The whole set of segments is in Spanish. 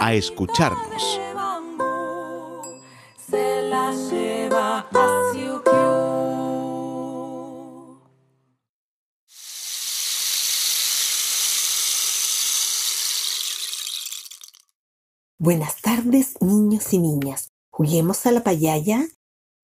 a escucharnos. Buenas tardes, niños y niñas. ¿Juguemos a la payaya?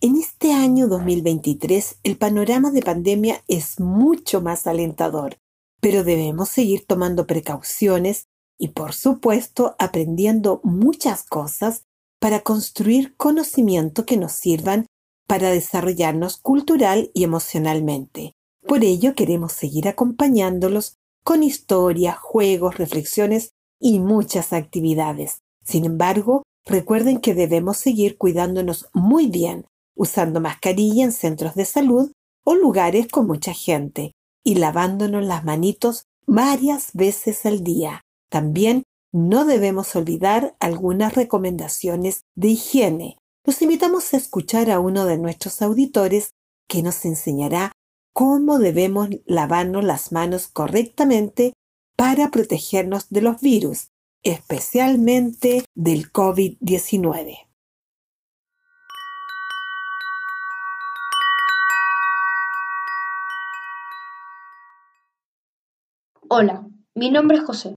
En este año 2023 el panorama de pandemia es mucho más alentador, pero debemos seguir tomando precauciones y por supuesto aprendiendo muchas cosas para construir conocimiento que nos sirvan para desarrollarnos cultural y emocionalmente. Por ello queremos seguir acompañándolos con historias, juegos, reflexiones y muchas actividades. Sin embargo, recuerden que debemos seguir cuidándonos muy bien, usando mascarilla en centros de salud o lugares con mucha gente y lavándonos las manitos varias veces al día. También no debemos olvidar algunas recomendaciones de higiene. Los invitamos a escuchar a uno de nuestros auditores que nos enseñará cómo debemos lavarnos las manos correctamente para protegernos de los virus, especialmente del COVID-19. Hola, mi nombre es José.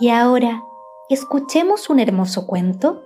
Y ahora, escuchemos un hermoso cuento.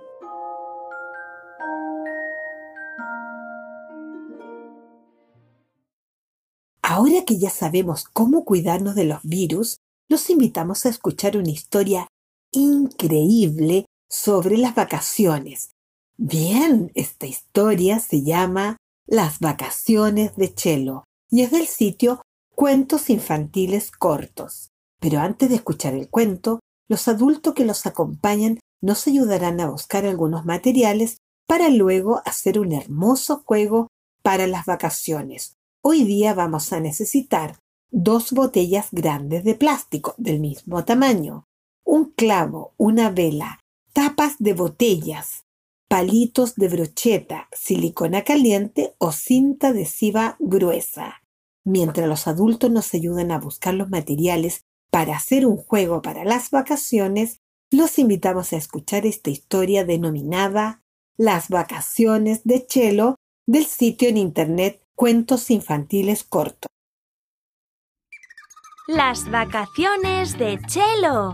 Ahora que ya sabemos cómo cuidarnos de los virus, los invitamos a escuchar una historia increíble sobre las vacaciones. Bien, esta historia se llama Las vacaciones de Chelo y es del sitio Cuentos Infantiles Cortos. Pero antes de escuchar el cuento, los adultos que los acompañan nos ayudarán a buscar algunos materiales para luego hacer un hermoso juego para las vacaciones. Hoy día vamos a necesitar dos botellas grandes de plástico del mismo tamaño, un clavo, una vela, tapas de botellas, palitos de brocheta, silicona caliente o cinta adhesiva gruesa. Mientras los adultos nos ayudan a buscar los materiales para hacer un juego para las vacaciones, los invitamos a escuchar esta historia denominada Las vacaciones de Chelo del sitio en internet Cuentos Infantiles Cortos. Las vacaciones de Chelo.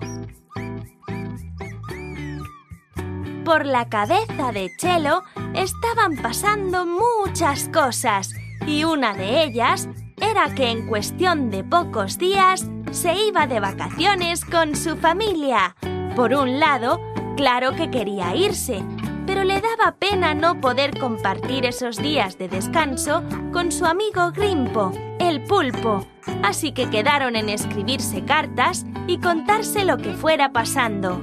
Por la cabeza de Chelo estaban pasando muchas cosas y una de ellas era que en cuestión de pocos días se iba de vacaciones con su familia. Por un lado, claro que quería irse, pero le daba pena no poder compartir esos días de descanso con su amigo Grimpo, el pulpo, así que quedaron en escribirse cartas y contarse lo que fuera pasando.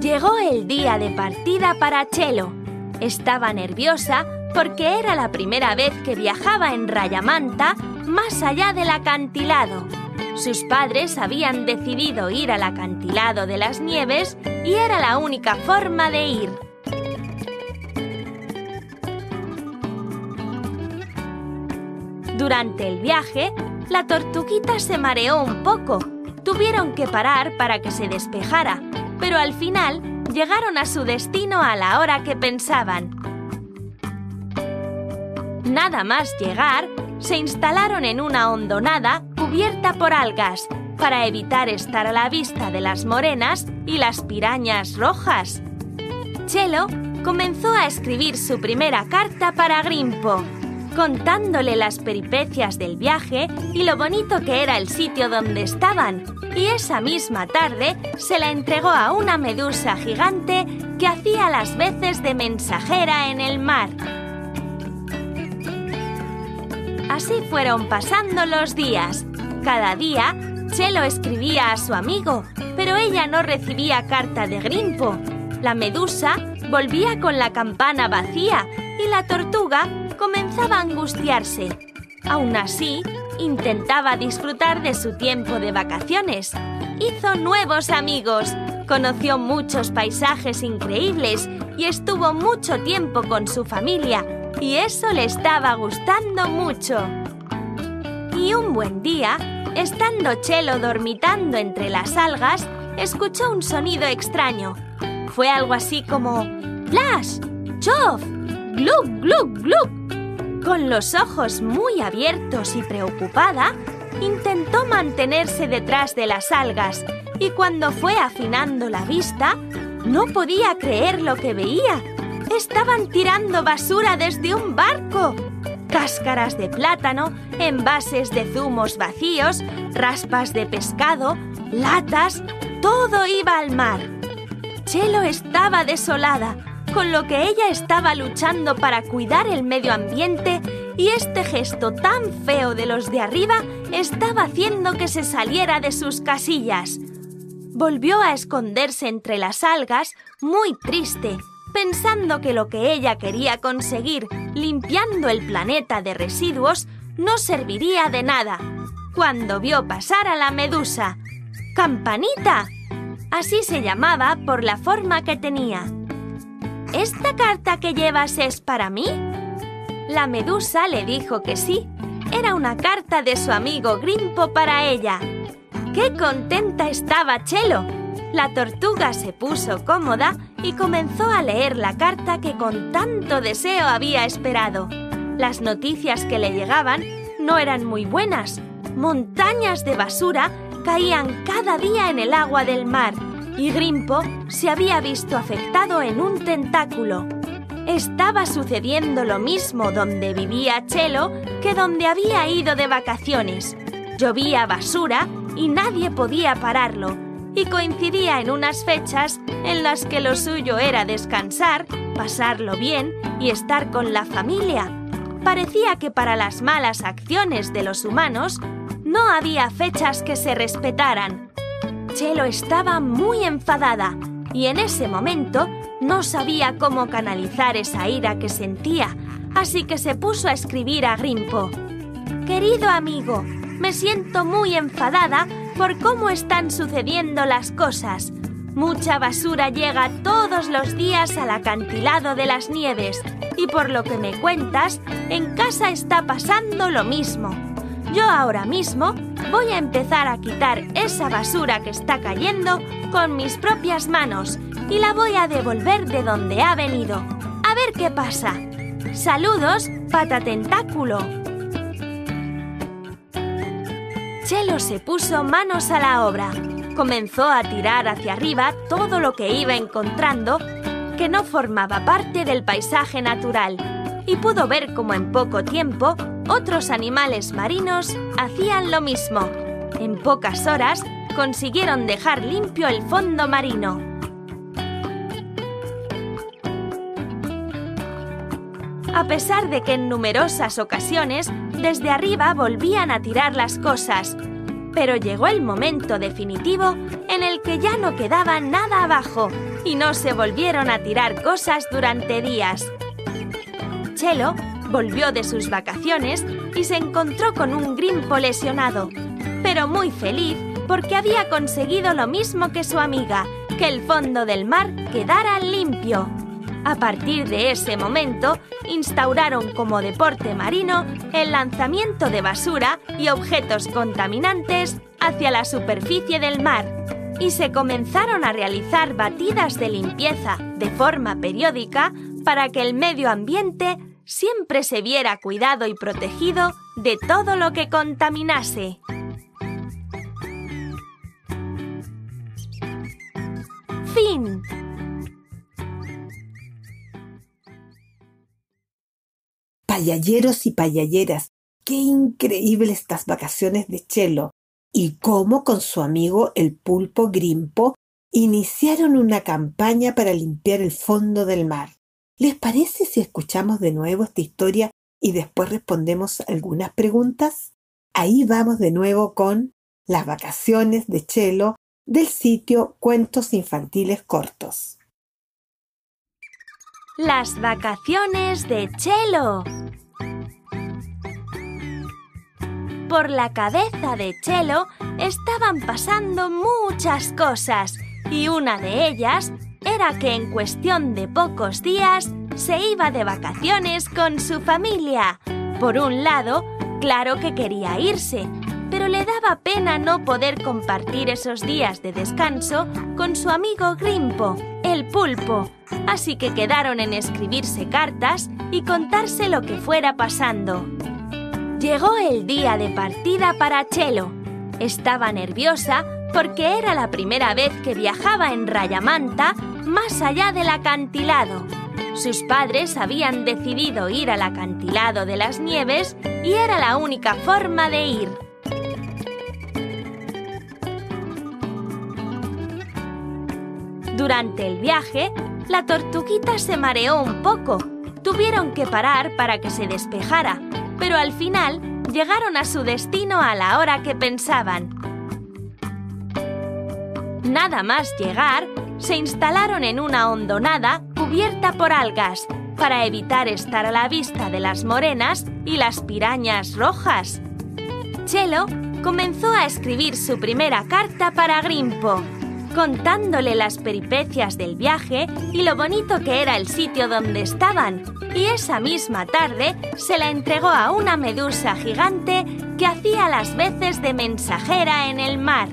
Llegó el día de partida para Chelo. Estaba nerviosa porque era la primera vez que viajaba en Rayamanta más allá del acantilado. Sus padres habían decidido ir al acantilado de las nieves y era la única forma de ir. Durante el viaje, la tortuguita se mareó un poco. Tuvieron que parar para que se despejara, pero al final llegaron a su destino a la hora que pensaban. Nada más llegar, se instalaron en una hondonada cubierta por algas para evitar estar a la vista de las morenas y las pirañas rojas. Chelo comenzó a escribir su primera carta para Grimpo, contándole las peripecias del viaje y lo bonito que era el sitio donde estaban. Y esa misma tarde se la entregó a una medusa gigante que hacía las veces de mensajera en el mar. Fueron pasando los días. Cada día, Chelo escribía a su amigo, pero ella no recibía carta de Grimpo. La medusa volvía con la campana vacía y la tortuga comenzaba a angustiarse. Aún así, intentaba disfrutar de su tiempo de vacaciones. Hizo nuevos amigos, conoció muchos paisajes increíbles y estuvo mucho tiempo con su familia, y eso le estaba gustando mucho. Y un buen día, estando Chelo dormitando entre las algas, escuchó un sonido extraño. Fue algo así como ¡Flash! ¡Chof! ¡Glug, glug, glug! Con los ojos muy abiertos y preocupada, intentó mantenerse detrás de las algas y cuando fue afinando la vista, no podía creer lo que veía. Estaban tirando basura desde un barco. Cáscaras de plátano, envases de zumos vacíos, raspas de pescado, latas, todo iba al mar. Chelo estaba desolada, con lo que ella estaba luchando para cuidar el medio ambiente y este gesto tan feo de los de arriba estaba haciendo que se saliera de sus casillas. Volvió a esconderse entre las algas, muy triste, pensando que lo que ella quería conseguir limpiando el planeta de residuos no serviría de nada, cuando vio pasar a la medusa. ¡Campanita! Así se llamaba por la forma que tenía. ¿Esta carta que llevas es para mí? La medusa le dijo que sí. Era una carta de su amigo Grimpo para ella. ¡Qué contenta estaba Chelo! La tortuga se puso cómoda y comenzó a leer la carta que con tanto deseo había esperado. Las noticias que le llegaban no eran muy buenas. Montañas de basura caían cada día en el agua del mar y Grimpo se había visto afectado en un tentáculo. Estaba sucediendo lo mismo donde vivía Chelo que donde había ido de vacaciones. Llovía basura y nadie podía pararlo, y coincidía en unas fechas en las que lo suyo era descansar, pasarlo bien y estar con la familia. Parecía que para las malas acciones de los humanos no había fechas que se respetaran. Chelo estaba muy enfadada y en ese momento no sabía cómo canalizar esa ira que sentía, así que se puso a escribir a Grimpo. Querido amigo, me siento muy enfadada por cómo están sucediendo las cosas. Mucha basura llega todos los días al acantilado de las nieves y por lo que me cuentas, en casa está pasando lo mismo. Yo ahora mismo voy a empezar a quitar esa basura que está cayendo con mis propias manos y la voy a devolver de donde ha venido. A ver qué pasa. Saludos, pata Chelo se puso manos a la obra. Comenzó a tirar hacia arriba todo lo que iba encontrando que no formaba parte del paisaje natural y pudo ver cómo en poco tiempo otros animales marinos hacían lo mismo. En pocas horas consiguieron dejar limpio el fondo marino. A pesar de que en numerosas ocasiones desde arriba volvían a tirar las cosas, pero llegó el momento definitivo en el que ya no quedaba nada abajo y no se volvieron a tirar cosas durante días. Chelo volvió de sus vacaciones y se encontró con un Grimpo lesionado. pero muy feliz porque había conseguido lo mismo que su amiga, que el fondo del mar quedara limpio. A partir de ese momento, instauraron como deporte marino el lanzamiento de basura y objetos contaminantes hacia la superficie del mar y se comenzaron a realizar batidas de limpieza de forma periódica para que el medio ambiente siempre se viera cuidado y protegido de todo lo que contaminase. Fin. Payalleros y payalleras, qué increíble estas vacaciones de Chelo y cómo con su amigo el pulpo Grimpo iniciaron una campaña para limpiar el fondo del mar. ¿Les parece si escuchamos de nuevo esta historia y después respondemos algunas preguntas? Ahí vamos de nuevo con las vacaciones de Chelo del sitio Cuentos Infantiles Cortos. Las vacaciones de Chelo. Por la cabeza de Chelo estaban pasando muchas cosas y una de ellas era que en cuestión de pocos días se iba de vacaciones con su familia. Por un lado, claro que quería irse, pero le daba pena no poder compartir esos días de descanso con su amigo Grimpo, el pulpo, así que quedaron en escribirse cartas y contarse lo que fuera pasando. Llegó el día de partida para Chelo. Estaba nerviosa porque era la primera vez que viajaba en Rayamanta más allá del acantilado. Sus padres habían decidido ir al acantilado de las nieves y era la única forma de ir. Durante el viaje, la tortuguita se mareó un poco. Tuvieron que parar para que se despejara, pero al final llegaron a su destino a la hora que pensaban. Nada más llegar, se instalaron en una hondonada cubierta por algas para evitar estar a la vista de las morenas y las pirañas rojas. Chelo comenzó a escribir su primera carta para Grimpo, contándole las peripecias del viaje y lo bonito que era el sitio donde estaban, y esa misma tarde se la entregó a una medusa gigante que hacía las veces de mensajera en el mar.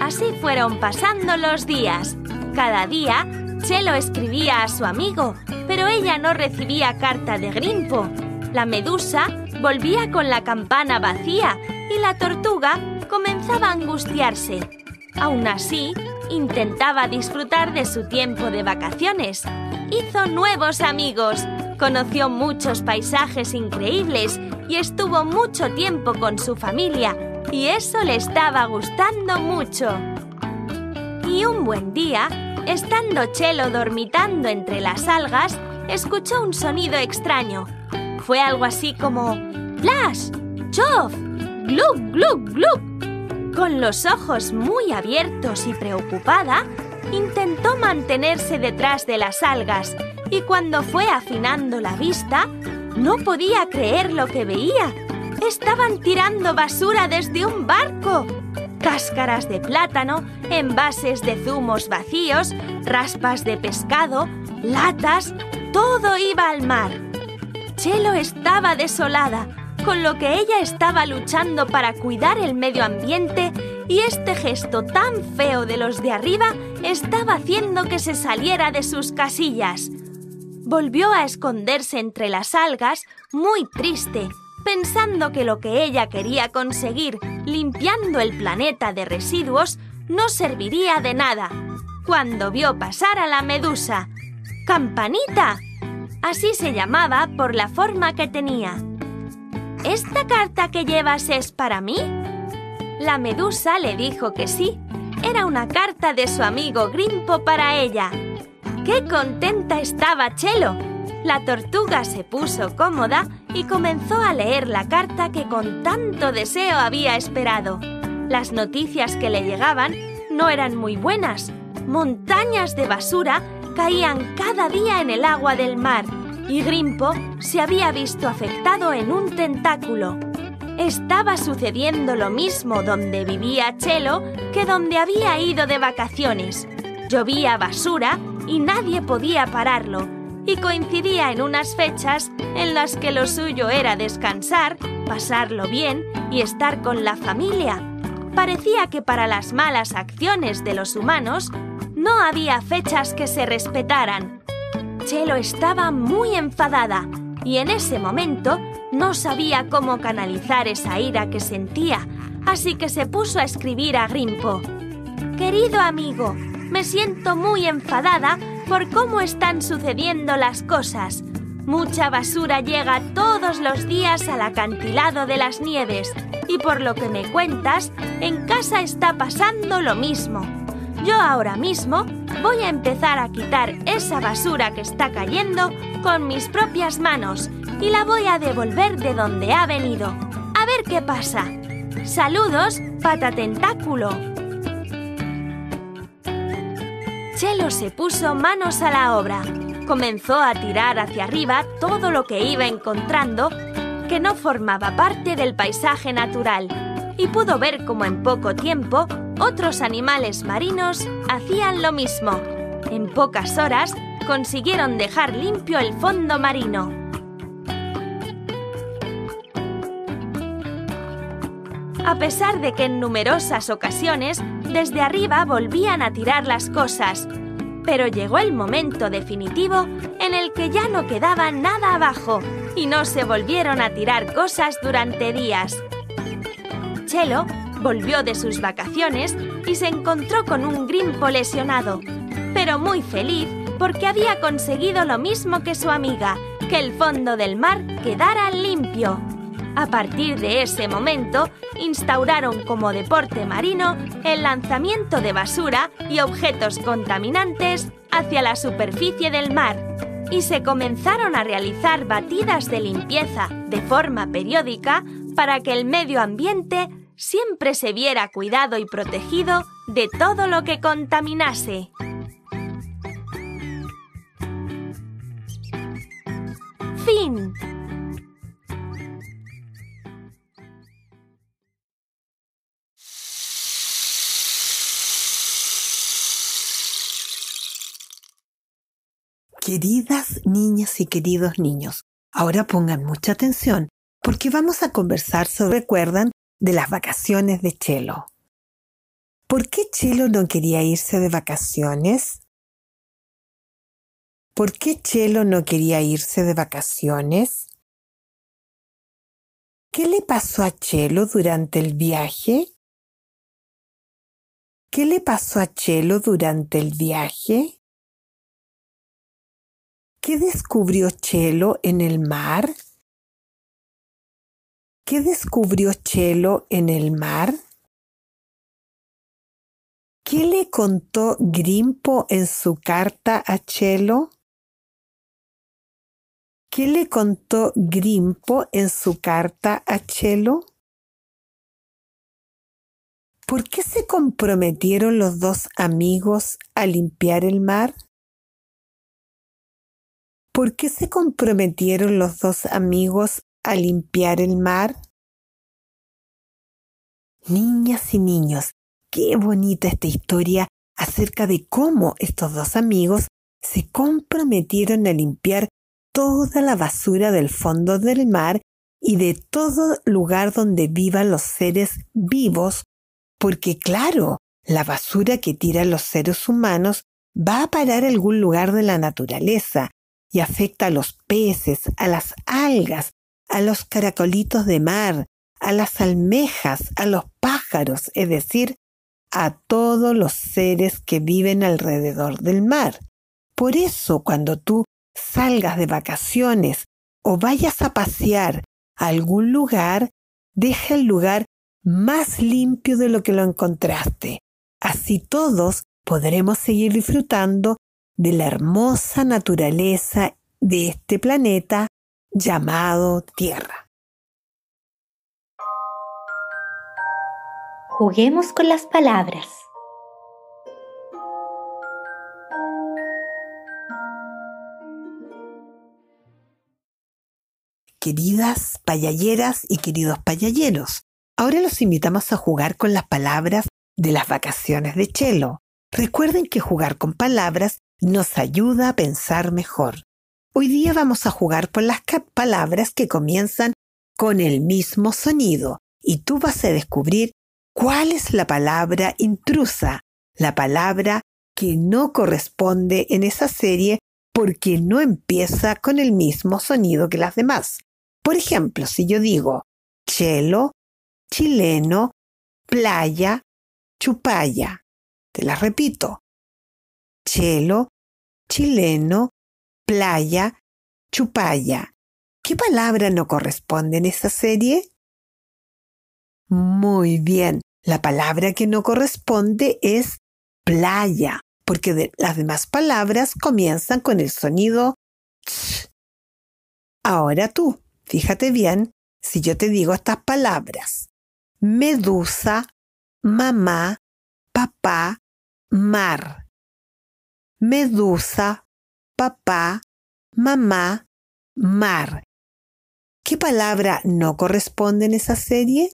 Así fueron pasando los días. Cada día, Chelo escribía a su amigo, pero ella no recibía carta de Grimpo. La medusa volvía con la campana vacía y la tortuga comenzaba a angustiarse. Aún así, intentaba disfrutar de su tiempo de vacaciones. Hizo nuevos amigos, conoció muchos paisajes increíbles y estuvo mucho tiempo con su familia y eso le estaba gustando mucho. Y un buen día, estando Chelo dormitando entre las algas, escuchó un sonido extraño. Fue algo así como ¡Flash! ¡Chof! ¡Glug, glug, glug! Con los ojos muy abiertos y preocupada, intentó mantenerse detrás de las algas y cuando fue afinando la vista, no podía creer lo que veía Estaban tirando basura desde un barco. Cáscaras de plátano, envases de zumos vacíos, raspas de pescado, latas, todo iba al mar. Chelo estaba desolada, con lo que ella estaba luchando para cuidar el medio ambiente y este gesto tan feo de los de arriba estaba haciendo que se saliera de sus casillas. Volvió a esconderse entre las algas, muy triste, pensando que lo que ella quería conseguir limpiando el planeta de residuos no serviría de nada, cuando vio pasar a la medusa. ¡Campanita! Así se llamaba por la forma que tenía. ¿Esta carta que llevas es para mí? La medusa le dijo que sí. Era una carta de su amigo Grimpo para ella. ¡Qué contenta estaba Chelo! La tortuga se puso cómoda y comenzó a leer la carta que con tanto deseo había esperado. Las noticias que le llegaban no eran muy buenas. Montañas de basura caían cada día en el agua del mar y Grimpo se había visto afectado en un tentáculo. estaba sucediendo lo mismo donde vivía Chelo que donde había ido de vacaciones. Llovía basura y nadie podía pararlo, y coincidía en unas fechas en las que lo suyo era descansar, pasarlo bien y estar con la familia. Parecía que para las malas acciones de los humanos no había fechas que se respetaran. Chelo estaba muy enfadada y en ese momento no sabía cómo canalizar esa ira que sentía, así que se puso a escribir a Grimpo. Querido amigo, me siento muy enfadada por cómo están sucediendo las cosas. Mucha basura llega todos los días al acantilado de las nieves y por lo que me cuentas, en casa está pasando lo mismo. Yo ahora mismo voy a empezar a quitar esa basura que está cayendo con mis propias manos y la voy a devolver de donde ha venido. A ver qué pasa. Saludos, pata tentáculo. Chelo se puso manos a la obra. Comenzó a tirar hacia arriba todo lo que iba encontrando que no formaba parte del paisaje natural y pudo ver cómo en poco tiempo otros animales marinos hacían lo mismo. En pocas horas consiguieron dejar limpio el fondo marino. A pesar de que en numerosas ocasiones desde arriba volvían a tirar las cosas, pero llegó el momento definitivo en el que ya no quedaba nada abajo y no se volvieron a tirar cosas durante días. Chelo volvió de sus vacaciones y se encontró con un Grimpo lesionado, pero muy feliz porque había conseguido lo mismo que su amiga, que el fondo del mar quedara limpio. A partir de ese momento, instauraron como deporte marino el lanzamiento de basura y objetos contaminantes hacia la superficie del mar y se comenzaron a realizar batidas de limpieza de forma periódica para que el medio ambiente siempre se viera cuidado y protegido de todo lo que contaminase. Fin. Queridas niñas y queridos niños, ahora pongan mucha atención porque vamos a conversar sobre, recuerdan, de las vacaciones de Chelo. ¿Por qué Chelo no quería irse de vacaciones? ¿Por qué Chelo no quería irse de vacaciones? ¿Qué le pasó a Chelo durante el viaje? ¿Qué le pasó a Chelo durante el viaje? ¿Qué descubrió Chelo en el mar? ¿Qué descubrió Chelo en el mar? ¿Qué le contó Grimpo en su carta a Chelo? ¿Qué le contó Grimpo en su carta a Chelo? ¿Por qué se comprometieron los dos amigos a limpiar el mar? ¿Por qué se comprometieron los dos amigos a limpiar el mar? Niñas y niños, qué bonita esta historia acerca de cómo estos dos amigos se comprometieron a limpiar toda la basura del fondo del mar y de todo lugar donde vivan los seres vivos, porque claro, la basura que tiran los seres humanos va a parar a algún lugar de la naturaleza y afecta a los peces, a las algas, a los caracolitos de mar, a las almejas, a los pájaros, es decir, a todos los seres que viven alrededor del mar. Por eso cuando tú salgas de vacaciones o vayas a pasear a algún lugar, deja el lugar más limpio de lo que lo encontraste. Así todos podremos seguir disfrutando de la hermosa naturaleza de este planeta llamado Tierra. Juguemos con las palabras. queridas payalleras y queridos payalleros. Ahora los invitamos a jugar con las palabras de las vacaciones de Chelo. Recuerden que jugar con palabras nos ayuda a pensar mejor. Hoy día vamos a jugar por las palabras que comienzan con el mismo sonido y tú vas a descubrir cuál es la palabra intrusa, la palabra que no corresponde en esa serie porque no empieza con el mismo sonido que las demás. Por ejemplo, si yo digo chelo, chileno, playa, chupaya. Te la repito. Chelo, chileno, playa, chupaya. ¿Qué palabra no corresponde en esa serie? Muy bien, la palabra que no corresponde es playa, porque las demás palabras comienzan con el sonido ch. Ahora tú, fíjate bien si yo te digo estas palabras. Medusa, mamá, papá, mar. Medusa, papá, mamá, mar. ¿Qué palabra no corresponde en esa serie?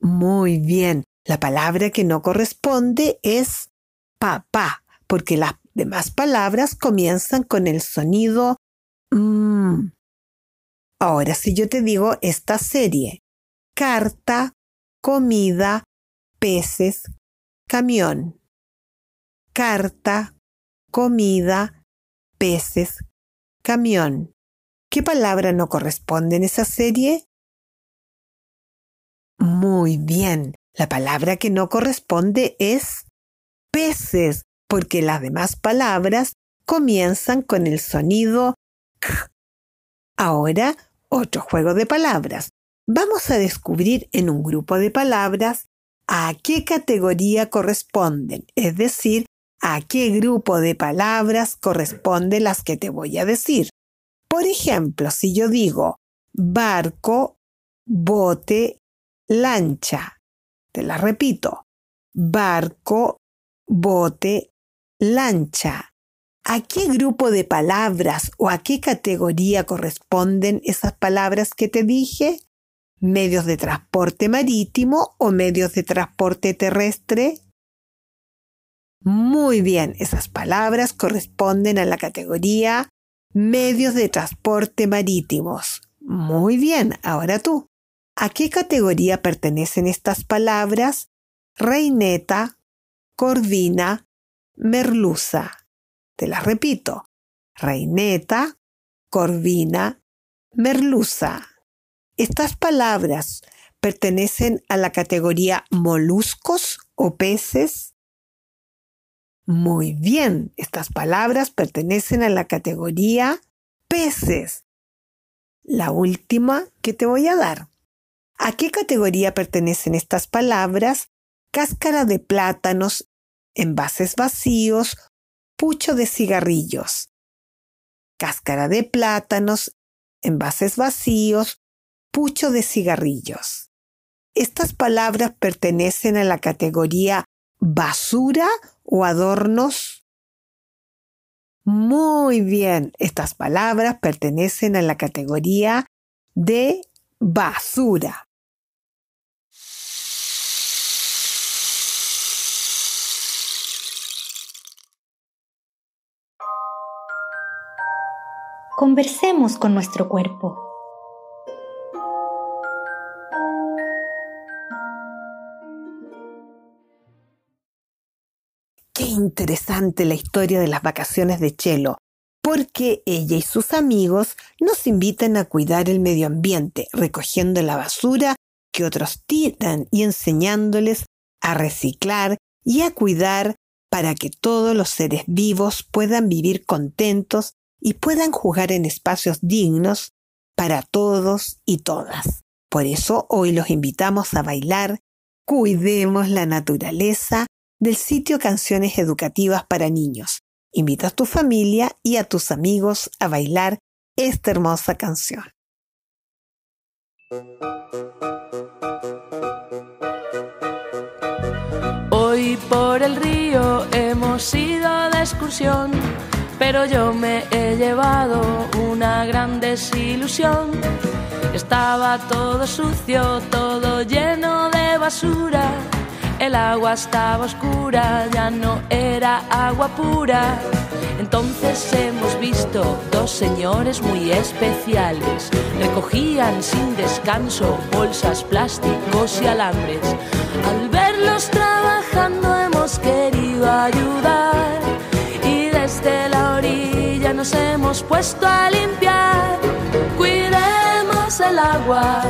Muy bien, la palabra que no corresponde es papá, porque las demás palabras comienzan con el sonido mmm. Ahora, si yo te digo esta serie, carta, comida, peces, camión. Carta, comida, peces, camión. ¿Qué palabra no corresponde en esa serie? Muy bien, la palabra que no corresponde es peces, porque las demás palabras comienzan con el sonido k. Ahora, otro juego de palabras. Vamos a descubrir en un grupo de palabras a qué categoría corresponden, es decir, a qué grupo de palabras corresponden las que te voy a decir. Por ejemplo, si yo digo barco, bote, lancha, te la repito, barco, bote, lancha. ¿A qué grupo de palabras o a qué categoría corresponden esas palabras que te dije? medios de transporte marítimo o medios de transporte terrestre? Muy bien, esas palabras corresponden a la categoría medios de transporte marítimos. Muy bien, ahora tú. ¿A qué categoría pertenecen estas palabras? Reineta, corvina, merluza. Te las repito. Reineta, corvina, merluza. Estas palabras pertenecen a la categoría moluscos o peces. Muy bien, estas palabras pertenecen a la categoría peces. La última que te voy a dar. ¿A qué categoría pertenecen estas palabras? Cáscara de plátanos, envases vacíos, pucho de cigarrillos. Cáscara de plátanos, envases vacíos, pucho de cigarrillos. Estas palabras pertenecen a la categoría basura o adornos. Muy bien, estas palabras pertenecen a la categoría de basura. Conversemos con nuestro cuerpo. Interesante la historia de las vacaciones de Chelo, porque ella y sus amigos nos invitan a cuidar el medio ambiente, recogiendo la basura que otros tiran y enseñándoles a reciclar y a cuidar para que todos los seres vivos puedan vivir contentos y puedan jugar en espacios dignos para todos y todas. Por eso hoy los invitamos a bailar, cuidemos la naturaleza del sitio Canciones Educativas para Niños. Invita a tu familia y a tus amigos a bailar esta hermosa canción. Hoy por el río hemos ido de excursión pero yo me he llevado una gran desilusión. Estaba todo sucio, todo lleno de basura. El agua estaba oscura, ya no era agua pura. Entonces hemos visto dos señores muy especiales. Recogían sin descanso bolsas, plásticos y alambres. Al verlos trabajando hemos querido ayudar y desde la orilla nos hemos puesto a limpiar. Cuidemos el agua,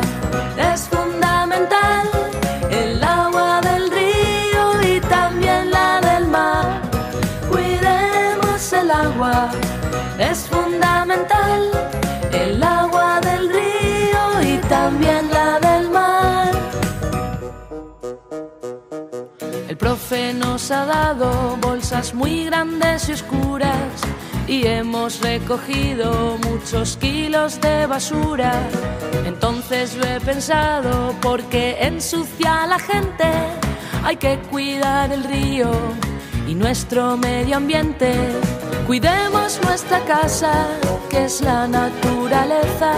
fundamental. El agua del río y también la del mar. El profe nos ha dado bolsas muy grandes y oscuras y hemos recogido muchos kilos de basura. Entonces yo he pensado, porque ensucia a la gente, hay que cuidar el río y nuestro medio ambiente. Cuidemos nuestra casa, que es la naturaleza.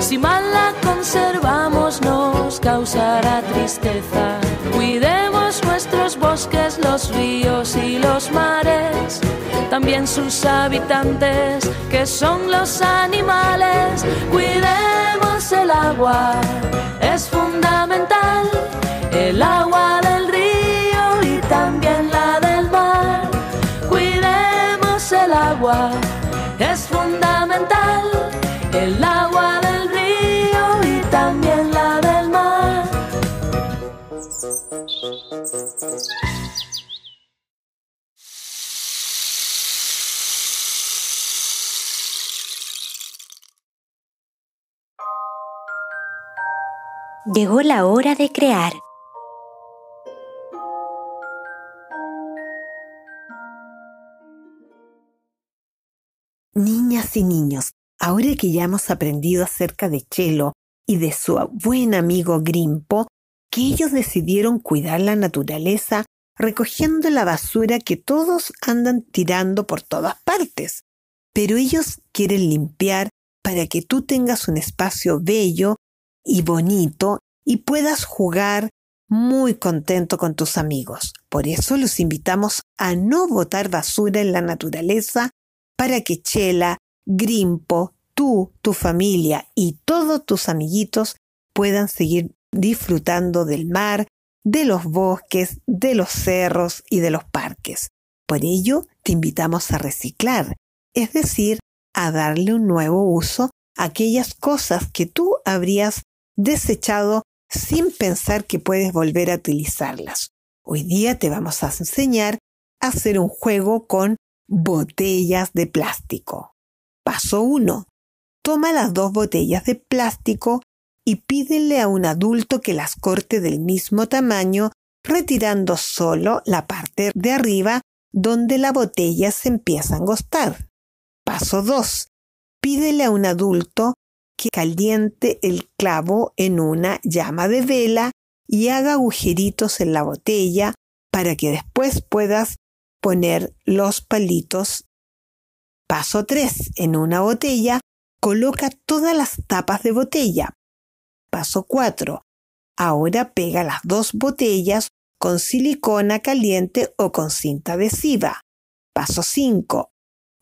Si mal la conservamos nos causará tristeza. Cuidemos nuestros bosques, los ríos y los mares. También sus habitantes, que son los animales. Cuidemos el agua, es fundamental. El agua Llegó la hora de crear. Niñas y niños, ahora que ya hemos aprendido acerca de Chelo y de su buen amigo Grimpo, que ellos decidieron cuidar la naturaleza recogiendo la basura que todos andan tirando por todas partes. Pero ellos quieren limpiar para que tú tengas un espacio bello y bonito y puedas jugar muy contento con tus amigos. Por eso los invitamos a no botar basura en la naturaleza para que Chela, Grimpo, tú, tu familia y todos tus amiguitos puedan seguir disfrutando del mar, de los bosques, de los cerros y de los parques. Por ello, te invitamos a reciclar, es decir, a darle un nuevo uso a aquellas cosas que tú habrías desechado sin pensar que puedes volver a utilizarlas. Hoy día te vamos a enseñar a hacer un juego con botellas de plástico. Paso 1. Toma las dos botellas de plástico y pídele a un adulto que las corte del mismo tamaño, retirando solo la parte de arriba donde la botella se empieza a angostar. Paso 2. Pídele a un adulto que caliente el clavo en una llama de vela y haga agujeritos en la botella para que después puedas poner los palitos. Paso 3. En una botella, coloca todas las tapas de botella. Paso 4. Ahora pega las dos botellas con silicona caliente o con cinta adhesiva. Paso 5.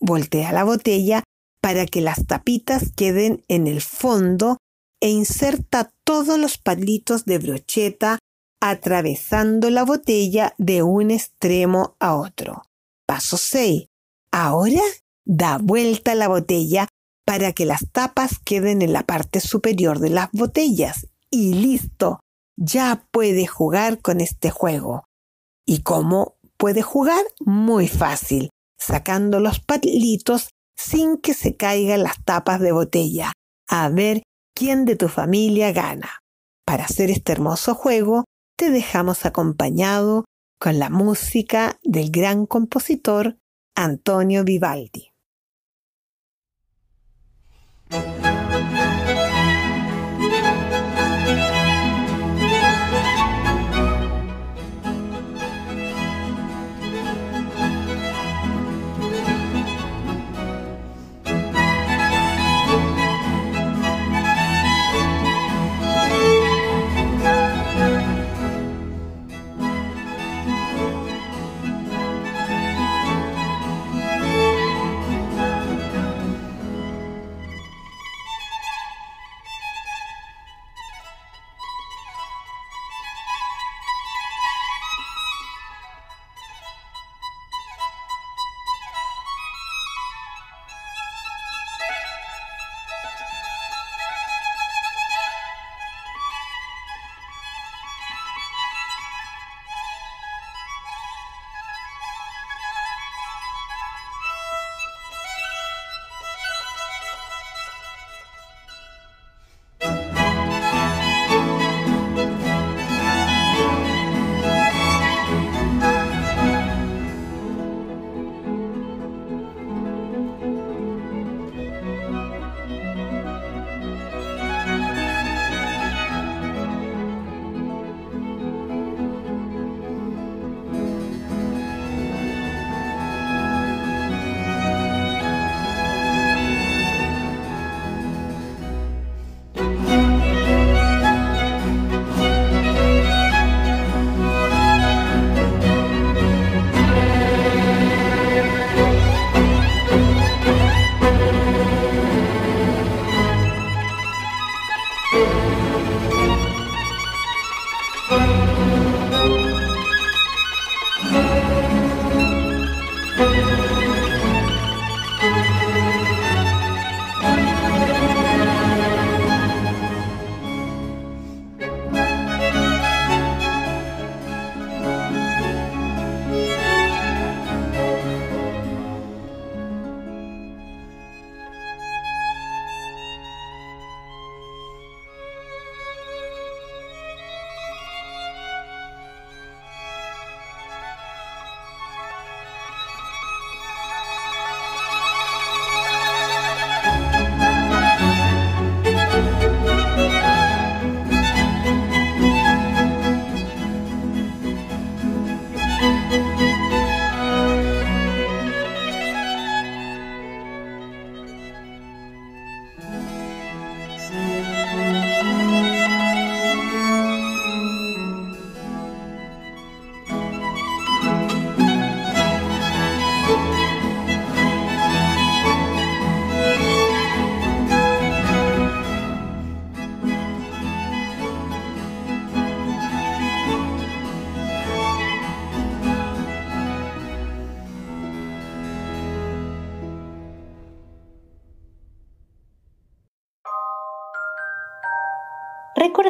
Voltea la botella para que las tapitas queden en el fondo e inserta todos los palitos de brocheta atravesando la botella de un extremo a otro. Paso 6. Ahora da vuelta la botella para que las tapas queden en la parte superior de las botellas. Y listo, ya puede jugar con este juego. ¿Y cómo puede jugar? Muy fácil, sacando los palitos sin que se caigan las tapas de botella. A ver quién de tu familia gana. Para hacer este hermoso juego, te dejamos acompañado con la música del gran compositor Antonio Vivaldi.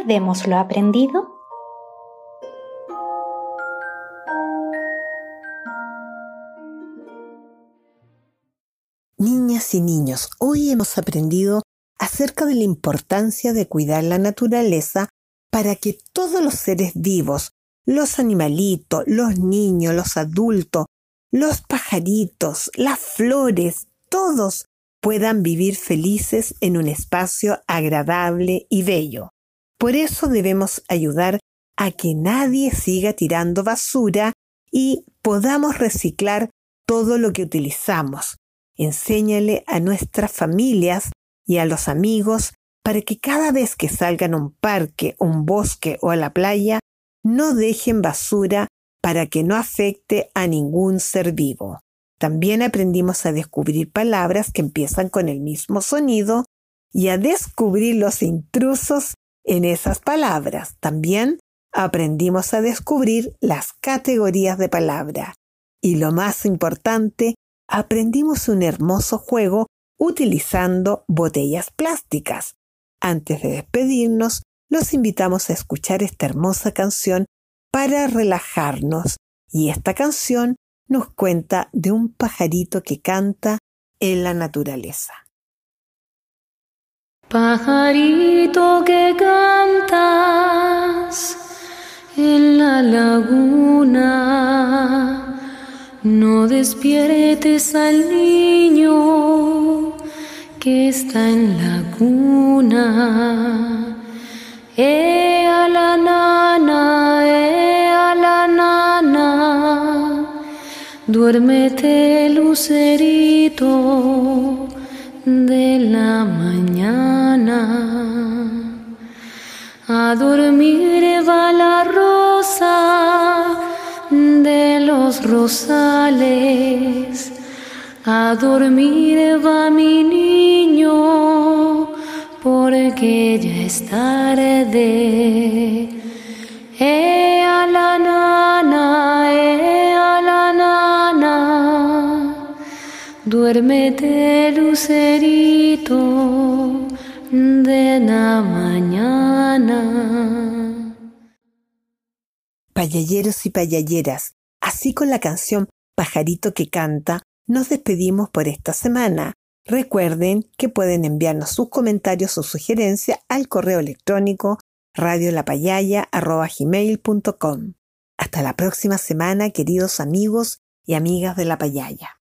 Recordemos lo aprendido. Niñas y niños, hoy hemos aprendido acerca de la importancia de cuidar la naturaleza para que todos los seres vivos, los animalitos, los niños, los adultos, los pajaritos, las flores, todos puedan vivir felices en un espacio agradable y bello. Por eso debemos ayudar a que nadie siga tirando basura y podamos reciclar todo lo que utilizamos. Enséñale a nuestras familias y a los amigos para que cada vez que salgan a un parque, un bosque o a la playa, no dejen basura para que no afecte a ningún ser vivo. También aprendimos a descubrir palabras que empiezan con el mismo sonido y a descubrir los intrusos en esas palabras. También aprendimos a descubrir las categorías de palabra. Y lo más importante, aprendimos un hermoso juego utilizando botellas plásticas. Antes de despedirnos, los invitamos a escuchar esta hermosa canción para relajarnos. Y esta canción nos cuenta de un pajarito que canta en la naturaleza. Pajarito que laguna, no despiertes al niño que está en la cuna. Eh a la nana, eh a la nana, duérmete lucerito de la mañana. A dormir va la rosa de los rosales. A dormir va mi niño porque ya es tarde. Eh a la nana, eh a la nana, duérmete lucerito de la mañana. Payalleros y payalleras, así con la canción Pajarito que canta, nos despedimos por esta semana. Recuerden que pueden enviarnos sus comentarios o sugerencias al correo electrónico radiolapayaya.com. Hasta la próxima semana, queridos amigos y amigas de la payaya.